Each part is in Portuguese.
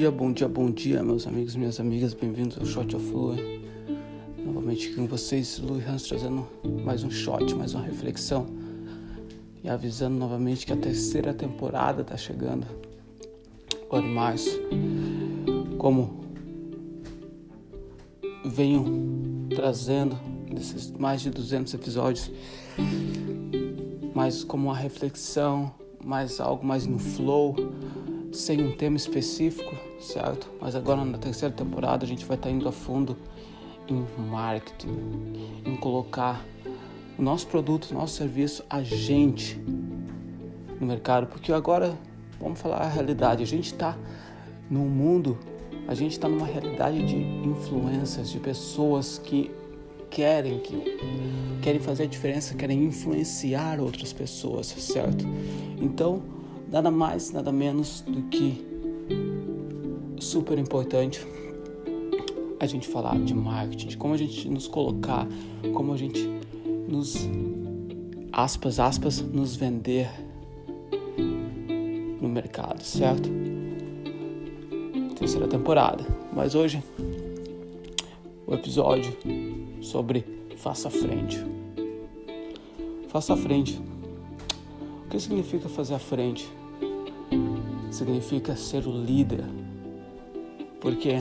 dia, bom dia, bom dia, meus amigos minhas amigas, bem-vindos ao Shot of Lui. Novamente aqui com vocês, Lui Hans trazendo mais um shot, mais uma reflexão e avisando novamente que a terceira temporada está chegando agora em março. Como venho trazendo nesses mais de 200 episódios, mais como uma reflexão, mais algo mais no flow sem um tema específico, certo? Mas agora na terceira temporada a gente vai estar indo a fundo em marketing, em colocar o nosso produto, o nosso serviço, a gente no mercado, porque agora vamos falar a realidade, a gente está num mundo, a gente está numa realidade de influências, de pessoas que querem que querem fazer a diferença, querem influenciar outras pessoas, certo? Então nada mais, nada menos do que super importante a gente falar de marketing, de como a gente nos colocar, como a gente nos aspas, aspas, nos vender no mercado, certo? Terceira temporada. Mas hoje o episódio sobre faça frente. Faça frente. O que significa fazer a frente? Significa ser o líder. Porque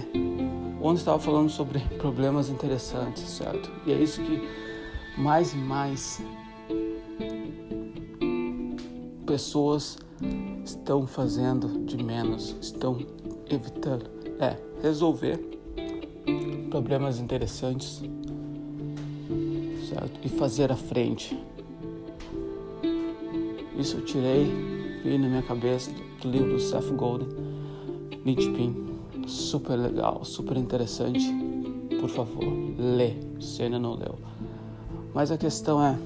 ontem estava falando sobre problemas interessantes, certo? E é isso que mais e mais pessoas estão fazendo de menos, estão evitando. É, resolver problemas interessantes, certo? E fazer a frente. Isso eu tirei veio na minha cabeça livro do Seth Golden, Nietzsche Super legal, super interessante. Por favor, lê, se ainda não leu. Mas a questão é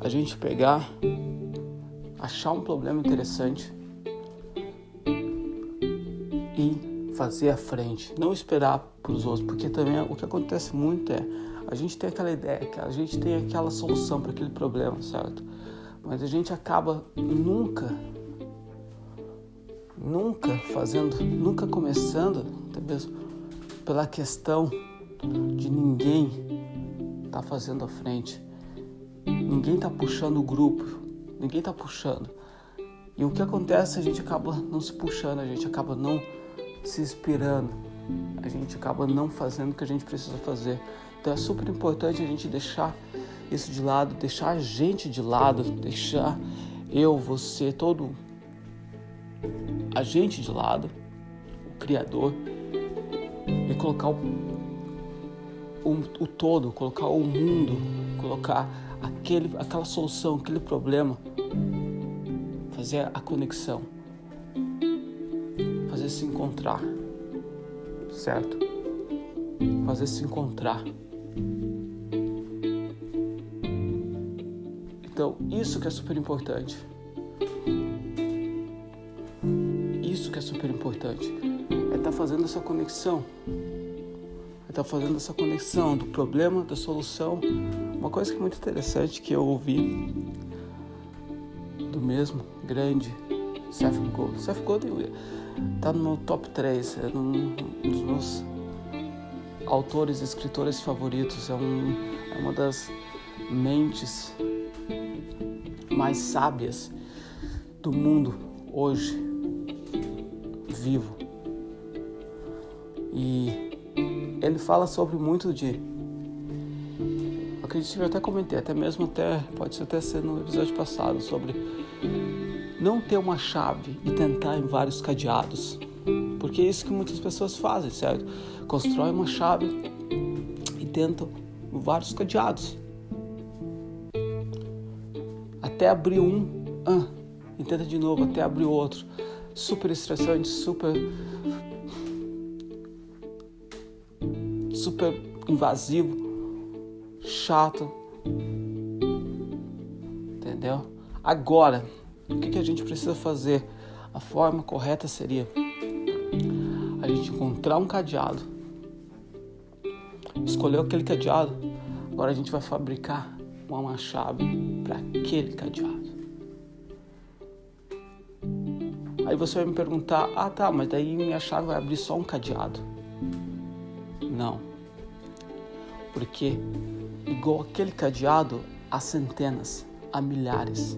a gente pegar, achar um problema interessante e fazer a frente, não esperar para os outros, porque também o que acontece muito é a gente tem aquela ideia, a gente tem aquela solução para aquele problema, certo? Mas a gente acaba nunca, nunca fazendo, nunca começando, talvez pela questão de ninguém tá fazendo a frente. Ninguém tá puxando o grupo, ninguém tá puxando. E o que acontece, a gente acaba não se puxando, a gente acaba não se inspirando, a gente acaba não fazendo o que a gente precisa fazer. Então é super importante a gente deixar isso de lado, deixar a gente de lado, deixar eu, você, todo a gente de lado, o Criador, e colocar o, o, o todo, colocar o mundo, colocar aquele, aquela solução, aquele problema, fazer a conexão, fazer se encontrar, certo? Fazer se encontrar. Então, isso que é super importante. Que é super importante. É estar tá fazendo essa conexão. É estar tá fazendo essa conexão do problema, da solução. Uma coisa que é muito interessante que eu ouvi do mesmo grande Seth Godin. Seth Godin está no meu top 3, é um dos meus autores e escritores favoritos. É, um, é uma das mentes mais sábias do mundo hoje vivo. E ele fala sobre muito de acredito que eu até comentei, até mesmo até pode até ser no episódio passado sobre não ter uma chave e tentar em vários cadeados. Porque é isso que muitas pessoas fazem, certo? Constrói uma chave e tentam vários cadeados até abrir um, ah, e tenta de novo até abrir outro. Super estressante, super. super invasivo, chato. Entendeu? Agora, o que, que a gente precisa fazer? A forma correta seria a gente encontrar um cadeado, escolher aquele cadeado, agora a gente vai fabricar uma chave para aquele cadeado. Aí você vai me perguntar: ah tá, mas daí minha chave vai abrir só um cadeado. Não. Porque, igual aquele cadeado, há centenas, há milhares.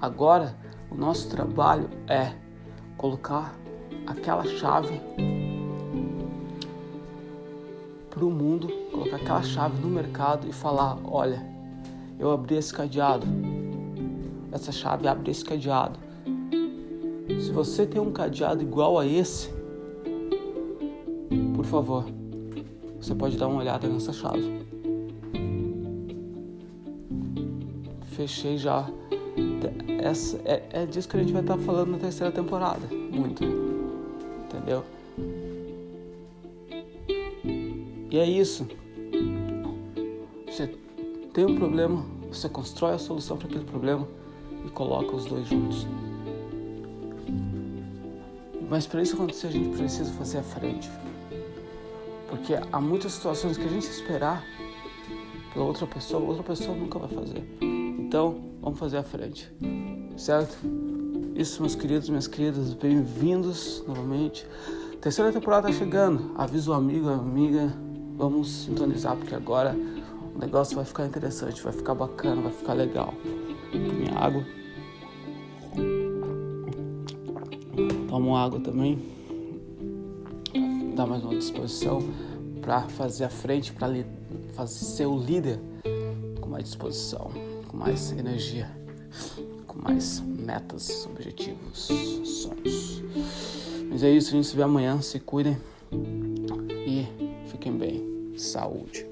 Agora, o nosso trabalho é colocar aquela chave para o mundo, colocar aquela chave no mercado e falar: olha, eu abri esse cadeado, essa chave abre esse cadeado. Se você tem um cadeado igual a esse, por favor, você pode dar uma olhada nessa chave. Fechei já. Essa, é, é disso que a gente vai estar falando na terceira temporada. Muito. Entendeu? E é isso. Você tem um problema, você constrói a solução para aquele problema e coloca os dois juntos. Mas para isso acontecer, a gente precisa fazer a frente. Porque há muitas situações que a gente esperar pela outra pessoa, outra pessoa nunca vai fazer. Então, vamos fazer a frente. Certo? Isso, meus queridos, minhas queridas, bem-vindos novamente. Terceira temporada tá chegando. Avisa o amigo, amiga, vamos sintonizar porque agora o negócio vai ficar interessante, vai ficar bacana, vai ficar legal. Minha água. Tomo água também. Dá mais uma disposição para fazer a frente, para fazer ser o líder com mais disposição, com mais energia, com mais metas, objetivos, sonhos. Mas é isso, a gente se vê amanhã. Se cuidem e fiquem bem. Saúde.